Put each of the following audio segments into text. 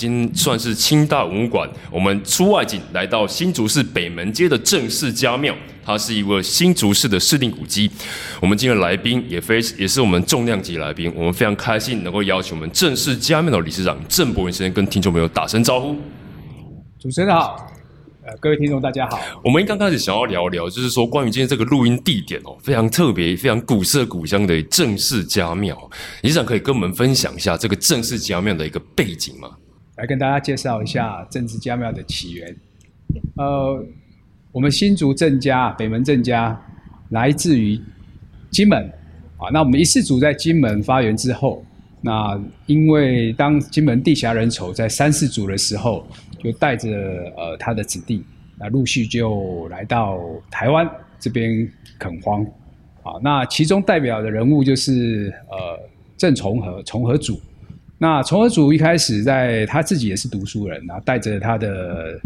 今算是清大文物馆，我们出外景来到新竹市北门街的郑氏家庙，它是一个新竹市的市定古迹。我们今天来宾也非也是我们重量级来宾，我们非常开心能够邀请我们郑氏家庙的理事长郑伯文先生跟听众朋友打声招呼。主持人好，呃，各位听众大家好。我们刚开始想要聊聊，就是说关于今天这个录音地点哦，非常特别、非常古色古香的郑氏家庙，理事长可以跟我们分享一下这个郑氏家庙的一个背景吗？来跟大家介绍一下郑氏家庙的起源。呃，我们新竹郑家北门郑家来自于金门啊。那我们一世祖在金门发源之后，那因为当金门地狭人稠，在三世祖的时候，就带着呃他的子弟，那陆续就来到台湾这边垦荒啊。那其中代表的人物就是呃郑崇和崇和祖。那崇和祖一开始在他自己也是读书人，然后带着他的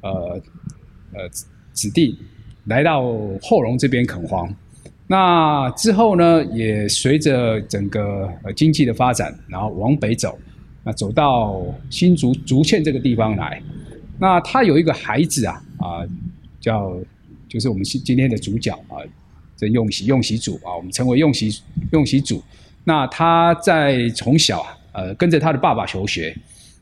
呃呃子弟来到后龙这边垦荒。那之后呢，也随着整个呃经济的发展，然后往北走，那走到新竹竹堑这个地方来。那他有一个孩子啊啊，叫就是我们今今天的主角啊，这用喜用喜祖啊，我们称为用喜用喜祖。那他在从小啊。呃，跟着他的爸爸求学，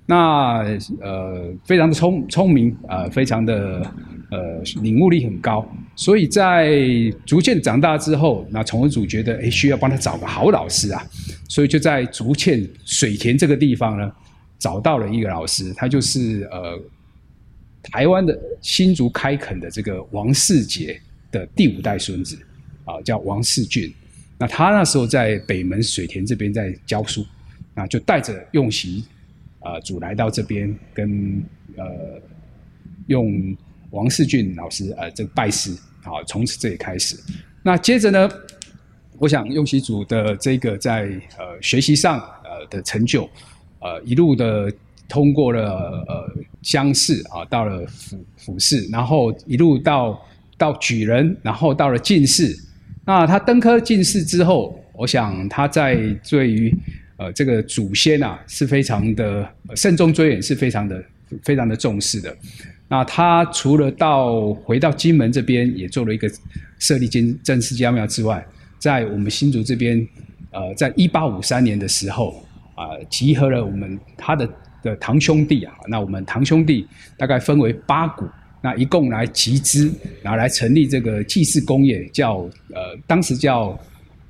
那呃，非常的聪聪明，呃，非常的呃，领悟力很高，所以在逐渐长大之后，那崇文祖觉得，哎，需要帮他找个好老师啊，所以就在竹堑水田这个地方呢，找到了一个老师，他就是呃，台湾的新竹开垦的这个王世杰的第五代孙子，啊，叫王世俊，那他那时候在北门水田这边在教书。那就带着用席，啊，主来到这边跟呃用王世俊老师呃这个拜师，好，从此这里开始。那接着呢，我想用席组的这个在呃学习上呃的成就，呃一路的通过了呃乡试啊，到了府府试，然后一路到到举人，然后到了进士。那他登科进士之后，我想他在对于呃，这个祖先啊是非常的慎重追远，是非常的非常的重视的。那他除了到回到金门这边也做了一个设立金正式家庙之外，在我们新竹这边，呃，在一八五三年的时候啊，集合了我们他的的堂兄弟啊，那我们堂兄弟大概分为八股，那一共来集资，然后来成立这个祭祀工业，叫呃，当时叫。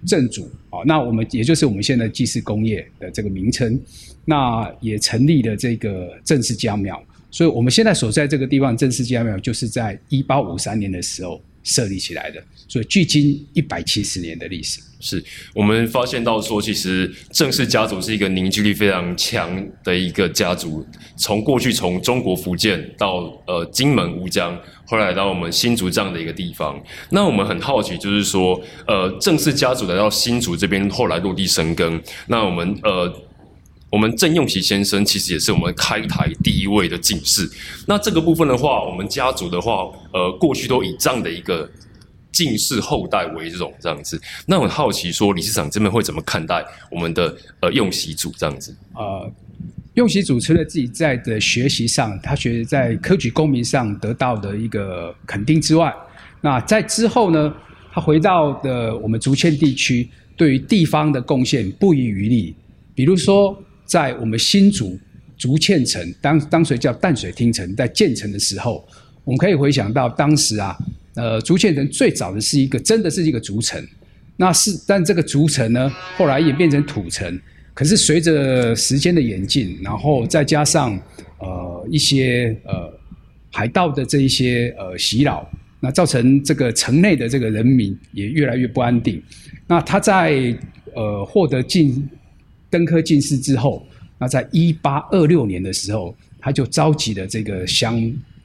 正主啊，那我们也就是我们现在祭祀工业的这个名称，那也成立了这个正式家庙，所以我们现在所在这个地方正式家庙，就是在一八五三年的时候设立起来的，所以距今一百七十年的历史。是我们发现到说，其实郑氏家族是一个凝聚力非常强的一个家族。从过去从中国福建到呃金门乌江，后来到我们新竹这样的一个地方。那我们很好奇，就是说，呃，郑氏家族来到新竹这边，后来落地生根。那我们呃，我们郑用喜先生其实也是我们开台第一位的进士。那这个部分的话，我们家族的话，呃，过去都以这样的一个。进士后代为荣这样子，那我好奇说，理事长这边会怎么看待我们的呃用习组这样子？呃，用习组除了自己在的学习上，他学在科举功名上得到的一个肯定之外，那在之后呢，他回到的我们竹堑地区，对于地方的贡献不遗余力。比如说，在我们新竹竹堑城，当当时叫淡水厅城，在建成的时候，我们可以回想到当时啊。呃，竹堑城最早的是一个，真的是一个竹城，那是，但这个竹城呢，后来演变成土城。可是随着时间的演进，然后再加上呃一些呃海盗的这一些呃袭扰，那造成这个城内的这个人民也越来越不安定。那他在呃获得进登科进士之后，那在一八二六年的时候。他就召集了这个乡，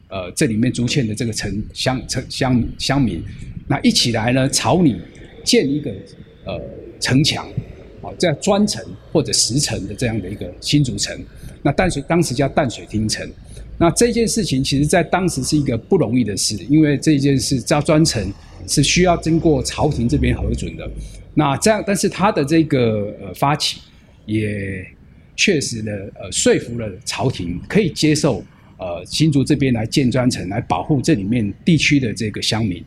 呃，这里面竹堑的这个城乡城乡乡民，那一起来呢，朝你建一个呃城墙，啊，这样砖城或者石城的这样的一个新竹城，那淡水当时叫淡水厅城。那这件事情其实，在当时是一个不容易的事，因为这件事造砖城是需要经过朝廷这边核准的。那这样，但是他的这个呃发起，也确实的呃说服了朝廷，可以接受呃新竹这边来建砖城，来保护这里面地区的这个乡民。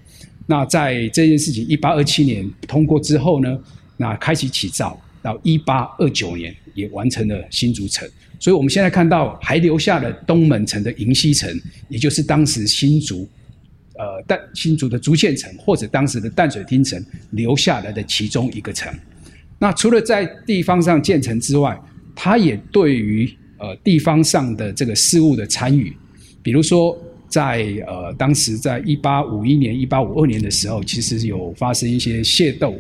那在这件事情一八二七年通过之后呢，那开启起造，到一八二九年也完成了新竹城。所以，我们现在看到还留下了东门城的银溪城，也就是当时新竹，呃，淡新竹的竹堑城，或者当时的淡水厅城留下来的其中一个城。那除了在地方上建成之外，它也对于呃地方上的这个事务的参与，比如说在呃当时在一八五一年、一八五二年的时候，其实有发生一些械斗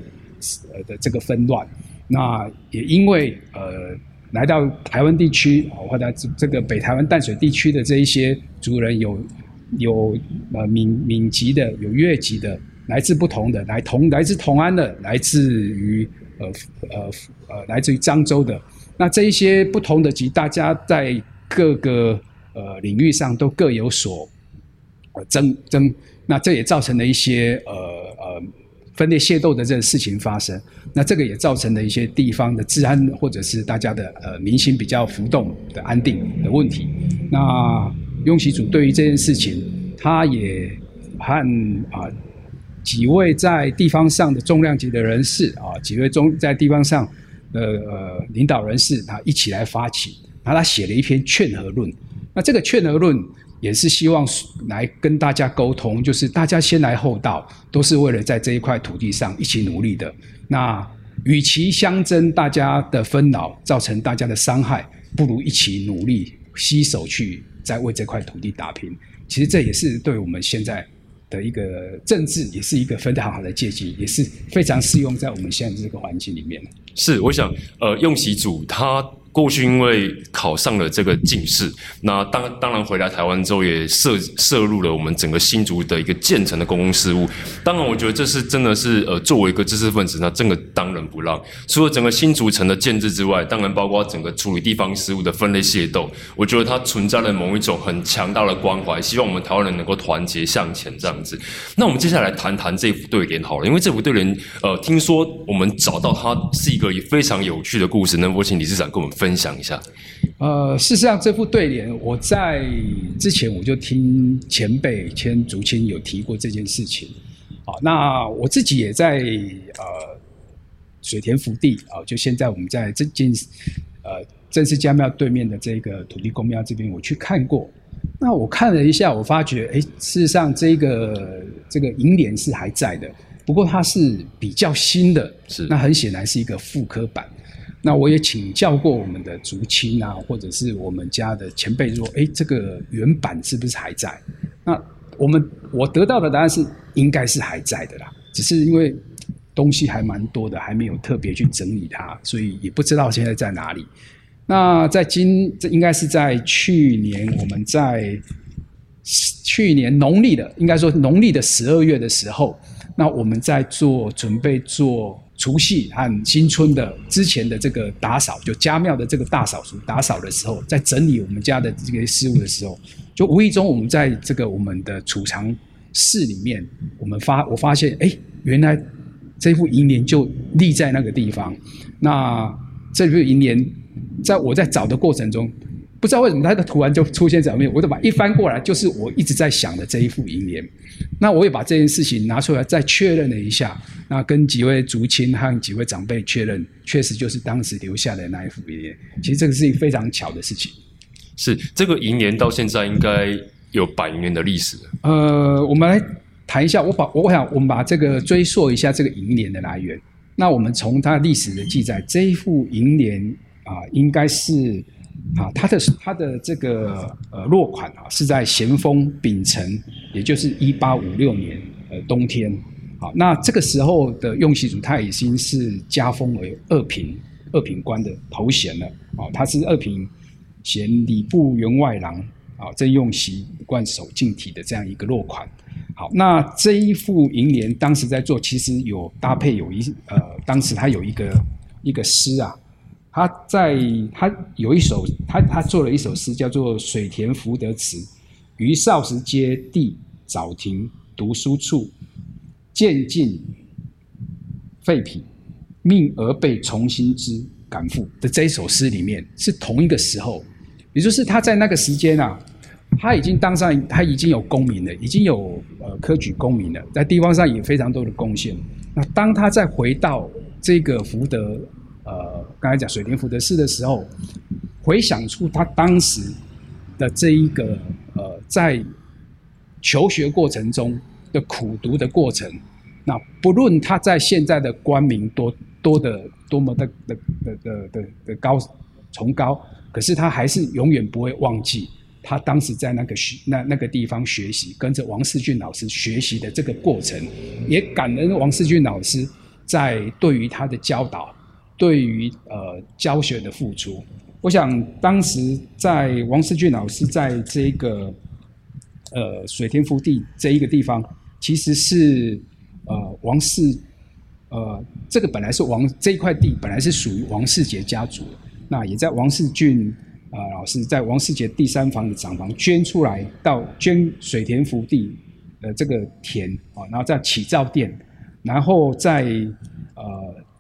呃的这个纷乱，那也因为呃。来到台湾地区，或者这个北台湾淡水地区的这一些族人，有有呃闽闽籍的，有粤籍的，来自不同的，来同来自同安的，来自于呃呃呃来自于漳州的，那这一些不同的籍，大家在各个呃领域上都各有所呃争争，那这也造成了一些呃呃。分裂械斗的这个事情发生，那这个也造成了一些地方的治安或者是大家的呃民心比较浮动的安定的问题。那雍喜主对于这件事情，他也和啊几位在地方上的重量级的人士啊，几位中在地方上的呃领导人士，他一起来发起，然后他写了一篇劝和论。那这个劝和论。也是希望来跟大家沟通，就是大家先来后到，都是为了在这一块土地上一起努力的。那与其相争，大家的纷扰造成大家的伤害，不如一起努力，携手去在为这块土地打拼。其实这也是对我们现在的一个政治，也是一个非常好的借鉴，也是非常适用在我们现在这个环境里面。是，我想，呃，用习主他。过去因为考上了这个进士，那当当然回来台湾之后也涉涉入了我们整个新竹的一个建成的公共事务。当然，我觉得这是真的是呃，作为一个知识分子，那真的当仁不让。除了整个新竹城的建制之外，当然包括整个处理地方事务的分类械斗，我觉得它存在了某一种很强大的关怀，希望我们台湾人能够团结向前这样子。那我们接下来谈谈这幅对联好了，因为这幅对联呃，听说我们找到它是一个非常有趣的故事，能否请理事长跟我们分？分享一下，呃，事实上，这副对联我在之前我就听前辈、前竹青有提过这件事情。好，那我自己也在呃水田福地啊，就现在我们在这间呃正式家庙对面的这个土地公庙这边，我去看过。那我看了一下，我发觉，哎，事实上这个这个银联是还在的，不过它是比较新的，是那很显然是一个复刻版。那我也请教过我们的族亲啊，或者是我们家的前辈说，哎，这个原版是不是还在？那我们我得到的答案是，应该是还在的啦，只是因为东西还蛮多的，还没有特别去整理它，所以也不知道现在在哪里。那在今这应该是在去年，我们在去年农历的，应该说农历的十二月的时候，那我们在做准备做。除夕和新春的之前的这个打扫，就家庙的这个大扫除打扫的时候，在整理我们家的这些事物的时候，就无意中我们在这个我们的储藏室里面，我们发我发现，哎，原来这副银联就立在那个地方。那这副银联，在我在找的过程中。不知道为什么它的图案就出现在我面我就把一翻过来，就是我一直在想的这一副银联。那我也把这件事情拿出来再确认了一下，那跟几位族亲和几位长辈确认，确实就是当时留下的那一副银联。其实这个是一个非常巧的事情。是这个银联到现在应该有百年的历史。呃，我们来谈一下，我把我想我们把这个追溯一下这个银联的来源。那我们从它历史的记载，这一副银联啊，应该是。啊，它的它的这个呃落款啊，是在咸丰丙辰，也就是一八五六年呃冬天。好，那这个时候的用习主他已经是加封为二品二品官的头衔了。哦，他是二品衔礼部员外郎啊正用锡冠守敬体的这样一个落款。好，那这一副楹联当时在做，其实有搭配有一呃，当时他有一个一个诗啊，他在他有一首他他做了一首诗叫做《水田福德词》，于少时街地早庭读书处，渐进废品，命而被重新之感复的这一首诗里面是同一个时候，也就是他在那个时间啊。他已经当上，他已经有功名了，已经有呃科举功名了，在地方上也非常多的贡献。那当他再回到这个福德，刚才讲水田福德寺的时候，回想出他当时的这一个呃，在求学过程中的苦读的过程，那不论他在现在的官名多多的多么的的的的的的高崇高，可是他还是永远不会忘记。他当时在那个学那那个地方学习，跟着王世俊老师学习的这个过程，也感恩王世俊老师在对于他的教导，对于呃教学的付出。我想当时在王世俊老师在这个呃水天福地这一个地方，其实是呃王世呃这个本来是王这一块地本来是属于王世杰家族，那也在王世俊。啊，老师在王世杰第三房的长房捐出来，到捐水田福地的这个田啊，然后再起造店，然后再呃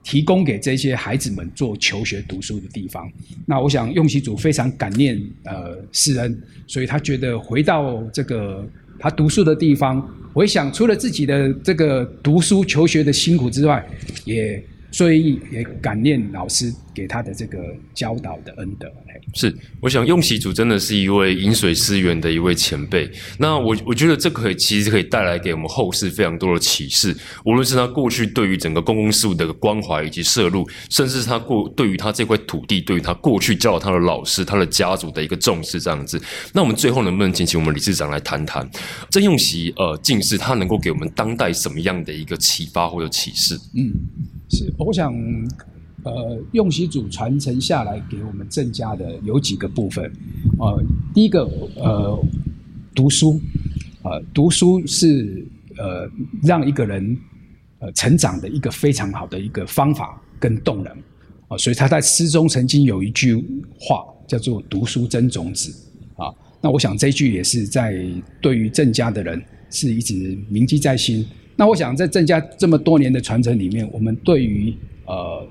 提供给这些孩子们做求学读书的地方。那我想用习主非常感念呃世恩，所以他觉得回到这个他读书的地方，回想除了自己的这个读书求学的辛苦之外，也所以也感念老师给他的这个教导的恩德。是，我想用习主真的是一位饮水思源的一位前辈。那我我觉得这可以其实可以带来给我们后世非常多的启示。无论是他过去对于整个公共事务的关怀以及摄入，甚至是他过对于他这块土地，对于他过去教导他的老师、他的家族的一个重视，这样子。那我们最后能不能请请我们理事长来谈谈郑用习呃进士，他能够给我们当代什么样的一个启发或者启示？嗯，是，我想。呃，用习祖传承下来给我们郑家的有几个部分，呃，第一个呃，读书，呃，读书是呃让一个人呃成长的一个非常好的一个方法跟动能，啊，所以他在诗中曾经有一句话叫做“读书增种子”，啊，那我想这句也是在对于郑家的人是一直铭记在心。那我想在郑家这么多年的传承里面，我们对于呃。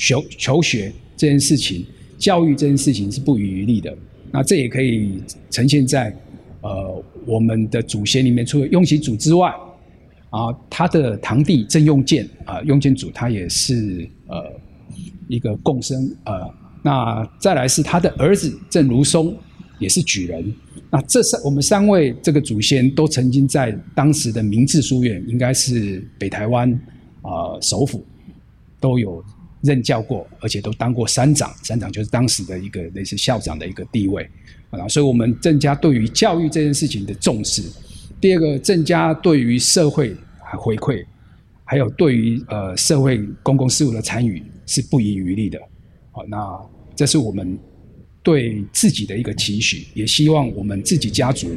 求求学这件事情，教育这件事情是不遗余力的。那这也可以呈现在呃我们的祖先里面，除了雍其祖之外，啊，他的堂弟郑用建啊，用建祖他也是呃一个共生呃，那再来是他的儿子郑如松也是举人。那这三我们三位这个祖先都曾经在当时的明治书院，应该是北台湾啊首府都有。任教过，而且都当过山长，山长就是当时的一个类似校长的一个地位啊。所以，我们郑家对于教育这件事情的重视，第二个，郑家对于社会回馈，还有对于呃社会公共事务的参与是不遗余力的。好，那这是我们对自己的一个期许，也希望我们自己家族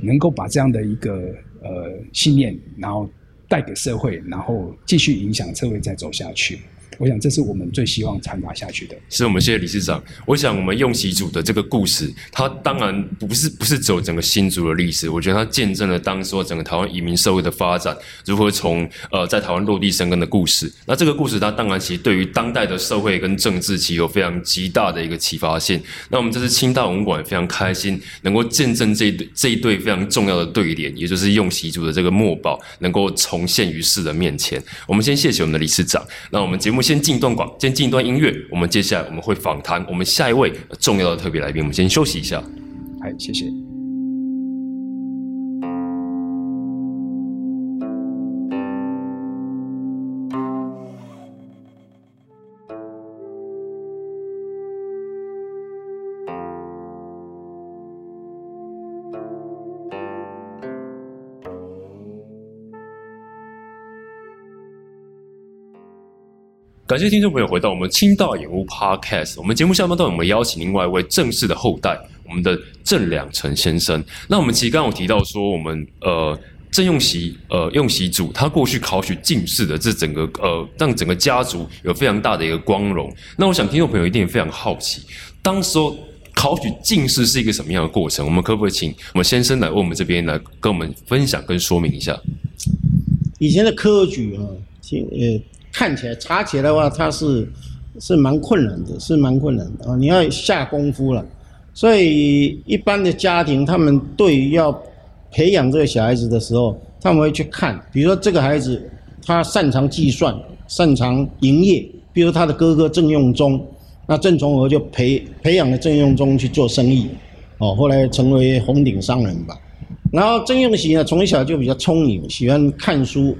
能够把这样的一个呃信念，然后带给社会，然后继续影响社会再走下去。我想，这是我们最希望传达下去的。是我们谢谢理事长。我想，我们用习主的这个故事，它当然不是不是走整个新竹的历史。我觉得它见证了当时整个台湾移民社会的发展，如何从呃在台湾落地生根的故事。那这个故事，它当然其实对于当代的社会跟政治，其实有非常极大的一个启发性。那我们这次清大文馆非常开心，能够见证这一对这一对非常重要的对联，也就是用习主的这个墨宝，能够重现于世人面前。我们先谢谢我们的理事长。那我们节目。先进一段广，先进一段音乐。我们接下来我们会访谈我们下一位重要的特别来宾。我们先休息一下。好，谢谢。感谢听众朋友回到我们清大演屋 Podcast。我们节目下半段，我们邀请另外一位正式的后代，我们的郑良成先生。那我们其实刚刚有提到说，我们呃郑用锡呃用锡祖他过去考取进士的这整个呃让整个家族有非常大的一个光荣。那我想听众朋友一定也非常好奇，当时候考取进士是一个什么样的过程？我们可不可以请我们先生来为我们这边来跟我们分享跟说明一下？以前的科举啊，听呃看起来查起来的话，它是是蛮困难的，是蛮困难的啊，你要下功夫了。所以一般的家庭，他们对于要培养这个小孩子的时候，他们会去看，比如说这个孩子他擅长计算，擅长营业，比如他的哥哥郑用忠，那郑从和就培培养了郑用忠去做生意，哦，后来成为红顶商人吧。然后郑用喜呢，从小就比较聪明，喜欢看书。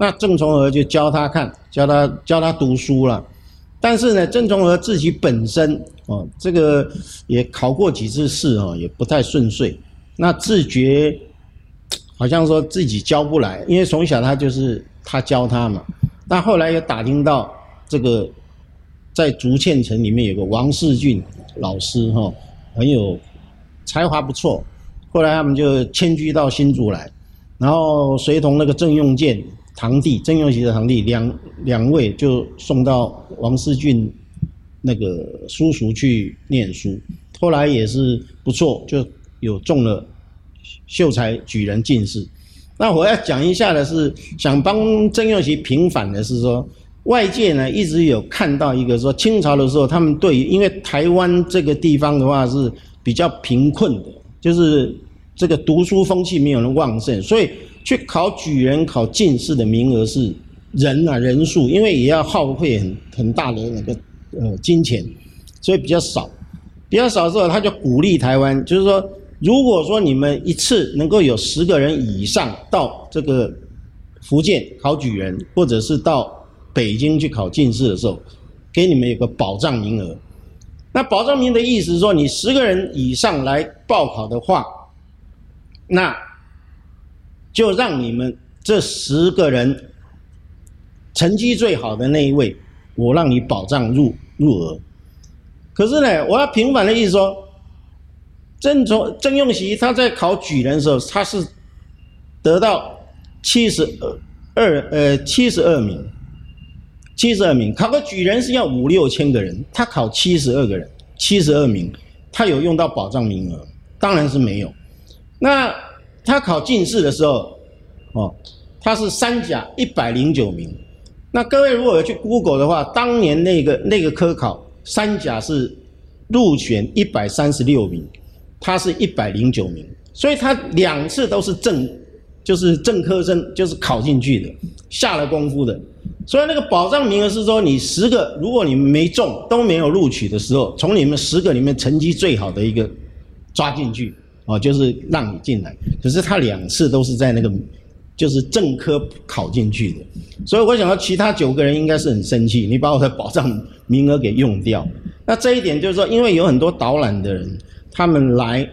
那郑从和就教他看，教他教他读书了。但是呢，郑从和自己本身哦，这个也考过几次试哦，也不太顺遂。那自觉好像说自己教不来，因为从小他就是他教他嘛。那后来又打听到这个在竹堑城里面有个王世俊老师哈，很有才华不错。后来他们就迁居到新竹来，然后随同那个郑用建堂弟曾用锡的堂弟两两位就送到王世俊那个叔叔去念书。后来也是不错，就有中了秀才举人进士。那我要讲一下的是，想帮曾用锡平反的是说，外界呢一直有看到一个说，清朝的时候他们对，因为台湾这个地方的话是比较贫困的。就是这个读书风气没有人旺盛，所以去考举人、考进士的名额是人啊人数，因为也要耗费很很大的那个呃金钱，所以比较少。比较少之后，他就鼓励台湾，就是说，如果说你们一次能够有十个人以上到这个福建考举人，或者是到北京去考进士的时候，给你们有个保障名额。那保障名的意思是说，你十个人以上来报考的话，那就让你们这十个人成绩最好的那一位，我让你保障入入额。可是呢，我要平反的意思说，郑从郑用锡他在考举人的时候，他是得到七十二呃七十二名。七十二名考个举人是要五六千个人，他考七十二个人，七十二名，他有用到保障名额？当然是没有。那他考进士的时候，哦，他是三甲一百零九名。那各位如果有去 Google 的话，当年那个那个科考三甲是入选一百三十六名，他是一百零九名，所以他两次都是正。就是正科生，就是考进去的，下了功夫的。所以那个保障名额是说，你十个，如果你们没中，都没有录取的时候，从你们十个里面成绩最好的一个抓进去，哦，就是让你进来。可是他两次都是在那个就是正科考进去的，所以我想到其他九个人应该是很生气，你把我的保障名额给用掉。那这一点就是说，因为有很多导览的人，他们来，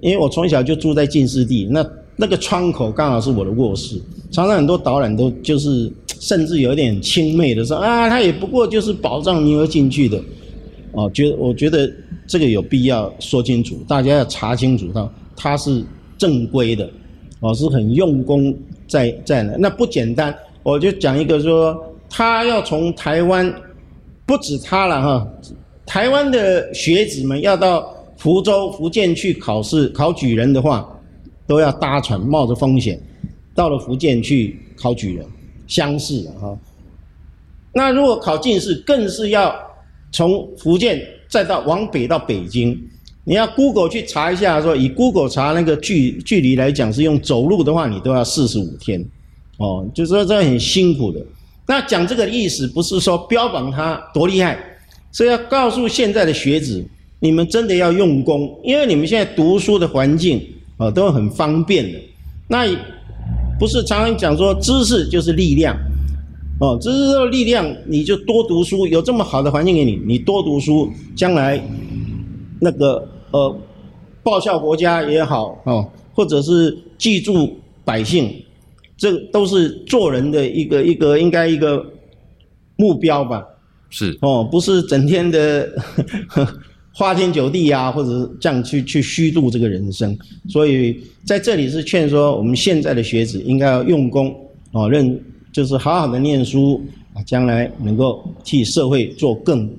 因为我从小就住在进士地，那。那个窗口刚好是我的卧室，常常很多导览都就是甚至有点轻蔑的说啊，他也不过就是保障名额进去的，哦，觉我觉得这个有必要说清楚，大家要查清楚他他是正规的，哦，是很用功在在那，那不简单。我就讲一个说，他要从台湾，不止他了哈，台湾的学子们要到福州、福建去考试考举人的话。都要搭船，冒着风险，到了福建去考举人、乡试哈。那如果考进士，更是要从福建再到往北到北京。你要 Google 去查一下，说以 Google 查那个距距离来讲，是用走路的话，你都要四十五天。哦，就说这很辛苦的。那讲这个意思，不是说标榜他多厉害，是要告诉现在的学子，你们真的要用功，因为你们现在读书的环境。哦，都很方便的。那不是常常讲说知识就是力量，哦，知识的力量，你就多读书，有这么好的环境给你，你多读书，将来那个呃报效国家也好，哦，或者是记住百姓，这都是做人的一个一个应该一个目标吧。是哦，不是整天的 花天酒地啊，或者是这样去去虚度这个人生。所以在这里是劝说我们现在的学子应该要用功哦，认就是好好的念书啊，将来能够替社会做更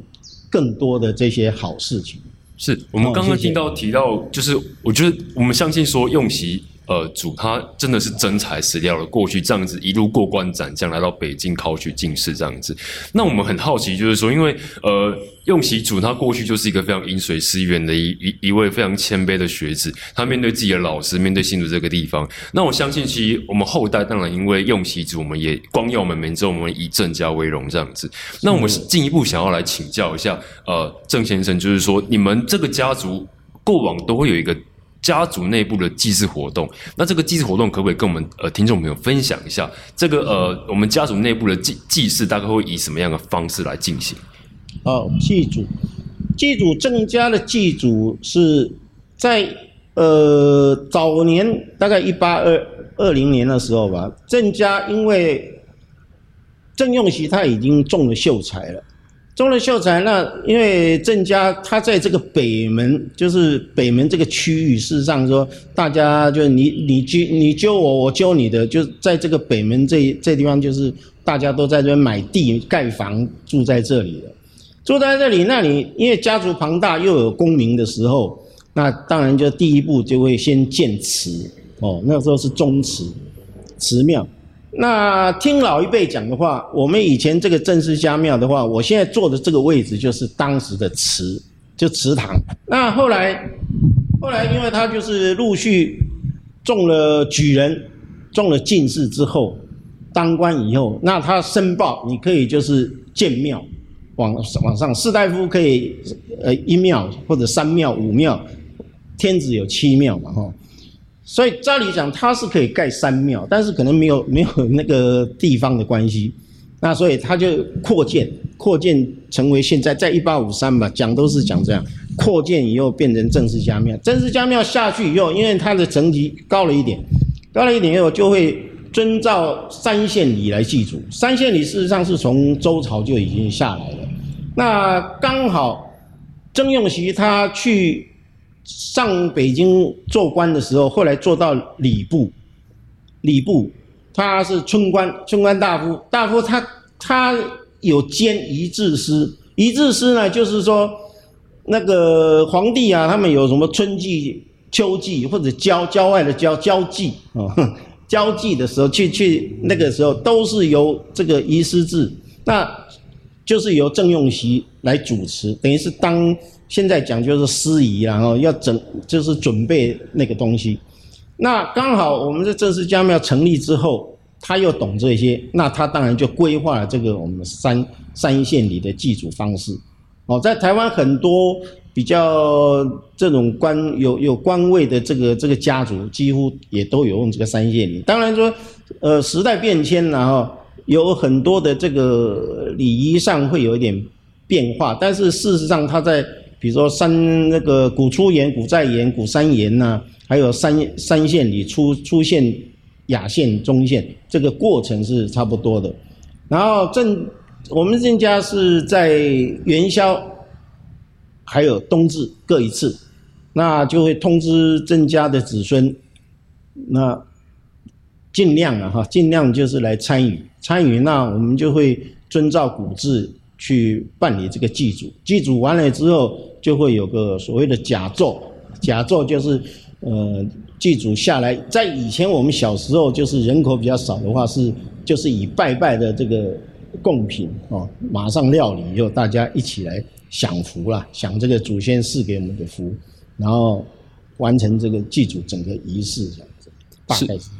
更多的这些好事情。是我们刚刚听到提到，就是我觉得我们相信说用习呃主他真的是真材实料的，过去这样子一路过关斩将来到北京考取进士这样子。那我们很好奇，就是说，因为呃用习主他过去就是一个非常饮水思源的一一一位非常谦卑的学子，他面对自己的老师，面对新竹这个地方，那我相信其实我们后代当然因为用习主，我们也光耀门楣之后，我们以郑家为荣这样子。那我们进一步想要来请教一下，呃，郑先生，就是说你们这个家族过往都会有一个家族内部的祭祀活动，那这个祭祀活动可不可以跟我们呃听众朋友分享一下？这个呃，我们家族内部的祭祭祀大概会以什么样的方式来进行？哦，祭祖，祭祖郑家的祭祖是在呃早年大概一八二二零年的时候吧，郑家因为郑用锡他已经中了秀才了，中了秀才，那因为郑家他在这个北门，就是北门这个区域，事实上说大家就你你揪你揪我，我揪你的，就在这个北门这这地方，就是大家都在这边买地盖房住在这里的。住在这里，那你因为家族庞大又有功名的时候，那当然就第一步就会先建祠哦，那时候是宗祠，祠庙。那听老一辈讲的话，我们以前这个郑氏家庙的话，我现在坐的这个位置就是当时的祠，就祠堂。那后来，后来因为他就是陆续中了举人，中了进士之后，当官以后，那他申报，你可以就是建庙。往往上，士大夫可以呃一庙或者三庙五庙，天子有七庙嘛哈，所以照理讲他是可以盖三庙，但是可能没有没有那个地方的关系，那所以他就扩建，扩建成为现在在一八五三吧，讲都是讲这样，扩建以后变成正式家庙，正式家庙下去以后，因为它的层级高了一点，高了一点以后就会。遵照三县礼来祭祖，三县礼事实上是从周朝就已经下来了。那刚好曾用锡他去上北京做官的时候，后来做到礼部，礼部他是村官，村官大夫，大夫他他有兼仪制司，仪制司呢就是说那个皇帝啊，他们有什么春季、秋季或者郊郊外的郊郊祭啊。交际的时候，去去那个时候都是由这个仪师制，那就是由郑用锡来主持，等于是当现在讲就是司仪，然后要整就是准备那个东西。那刚好我们的正式家庙成立之后，他又懂这些，那他当然就规划了这个我们三三县里的祭祖方式。哦，在台湾很多。比较这种官有有官位的这个这个家族，几乎也都有用这个三县礼。当然说，呃，时代变迁了哈，有很多的这个礼仪上会有一点变化，但是事实上，它在比如说三那个古初言、古在言、古三言呐，还有三三县里出出现雅县、中县，这个过程是差不多的。然后郑我们郑家是在元宵。还有冬至各一次，那就会通知郑家的子孙，那尽量啊哈，尽量就是来参与参与，那我们就会遵照古制去办理这个祭祖。祭祖完了之后，就会有个所谓的甲胄，甲胄就是呃祭祖下来，在以前我们小时候就是人口比较少的话，是就是以拜拜的这个贡品哦，马上料理以后，大家一起来。享福啦，享这个祖先赐给我们的福，然后完成这个祭祖整个仪式这样子。大概是，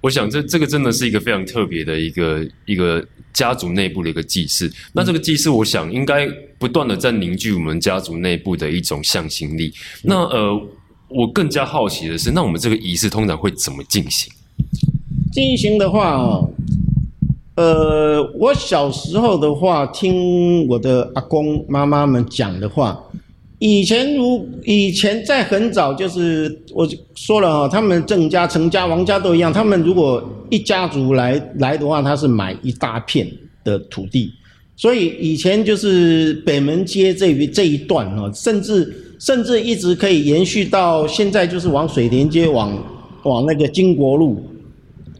我想这这个真的是一个非常特别的一个一个家族内部的一个祭祀。那这个祭祀，我想应该不断的在凝聚我们家族内部的一种向心力。那呃，我更加好奇的是，那我们这个仪式通常会怎么进行？进行的话。呃，我小时候的话，听我的阿公妈妈们讲的话，以前如以前在很早，就是我说了哈，他们郑家、陈家、王家都一样，他们如果一家族来来的话，他是买一大片的土地，所以以前就是北门街这一这一段哈，甚至甚至一直可以延续到现在，就是往水田街往往那个金国路，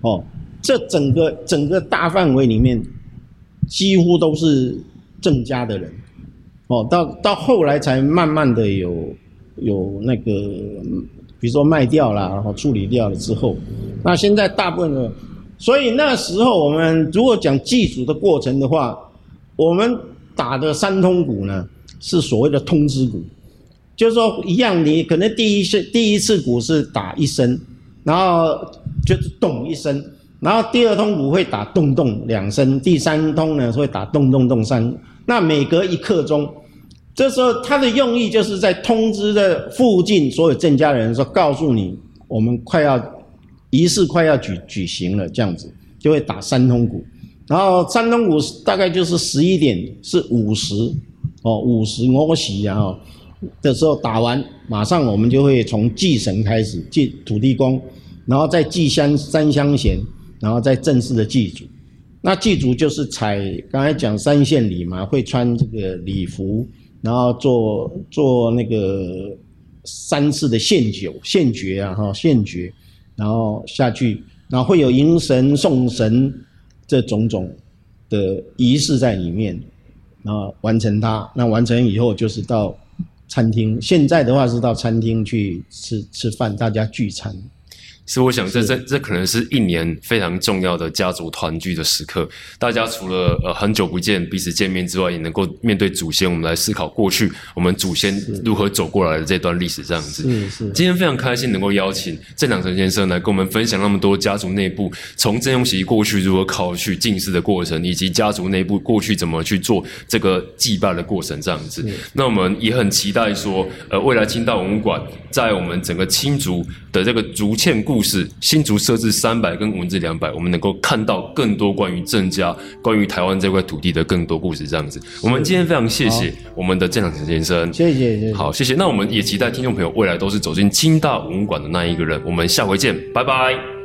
哦，这整个整个大范围里面几乎都是郑家的人，哦，到到后来才慢慢的有有那个，比如说卖掉了，然后处理掉了之后，那现在大部分的，所以那时候我们如果讲祭祖的过程的话。我们打的三通鼓呢，是所谓的通知鼓，就是说一样，你可能第一次第一次鼓是打一声，然后就是咚一声，然后第二通鼓会打咚咚两声，第三通呢会打咚咚咚三，那每隔一刻钟，这时候它的用意就是在通知的附近所有郑家人说，告诉你我们快要仪式快要举举行了，这样子就会打三通鼓。然后三通鼓大概就是十一点是五十，哦五十我洗然后的时候打完，马上我们就会从祭神开始祭土地公，然后再祭香三香贤，然后再正式的祭祖。那祭祖就是采刚才讲三线礼嘛，会穿这个礼服，然后做做那个三次的献酒献爵啊哈献爵，然后下去，然后会有迎神送神。这种种的仪式在里面，然后完成它。那完成以后就是到餐厅，现在的话是到餐厅去吃吃饭，大家聚餐。是我想，这这这可能是一年非常重要的家族团聚的时刻。大家除了呃很久不见彼此见面之外，也能够面对祖先，我们来思考过去我们祖先如何走过来的这段历史。这样子，是是。今天非常开心能够邀请郑良成先生来跟我们分享那么多家族内部从郑用喜过去如何考取进士的过程，以及家族内部过去怎么去做这个祭拜的过程。这样子，那我们也很期待说，呃，未来清道文物馆在我们整个亲族的这个竹堑故事，新竹设置三百跟文字两百，我们能够看到更多关于郑家、关于台湾这块土地的更多故事。这样子，我们今天非常谢谢我们的郑长成先生，谢谢谢谢，好谢谢。那我们也期待听众朋友未来都是走进清大文物馆的那一个人。我们下回见，拜拜。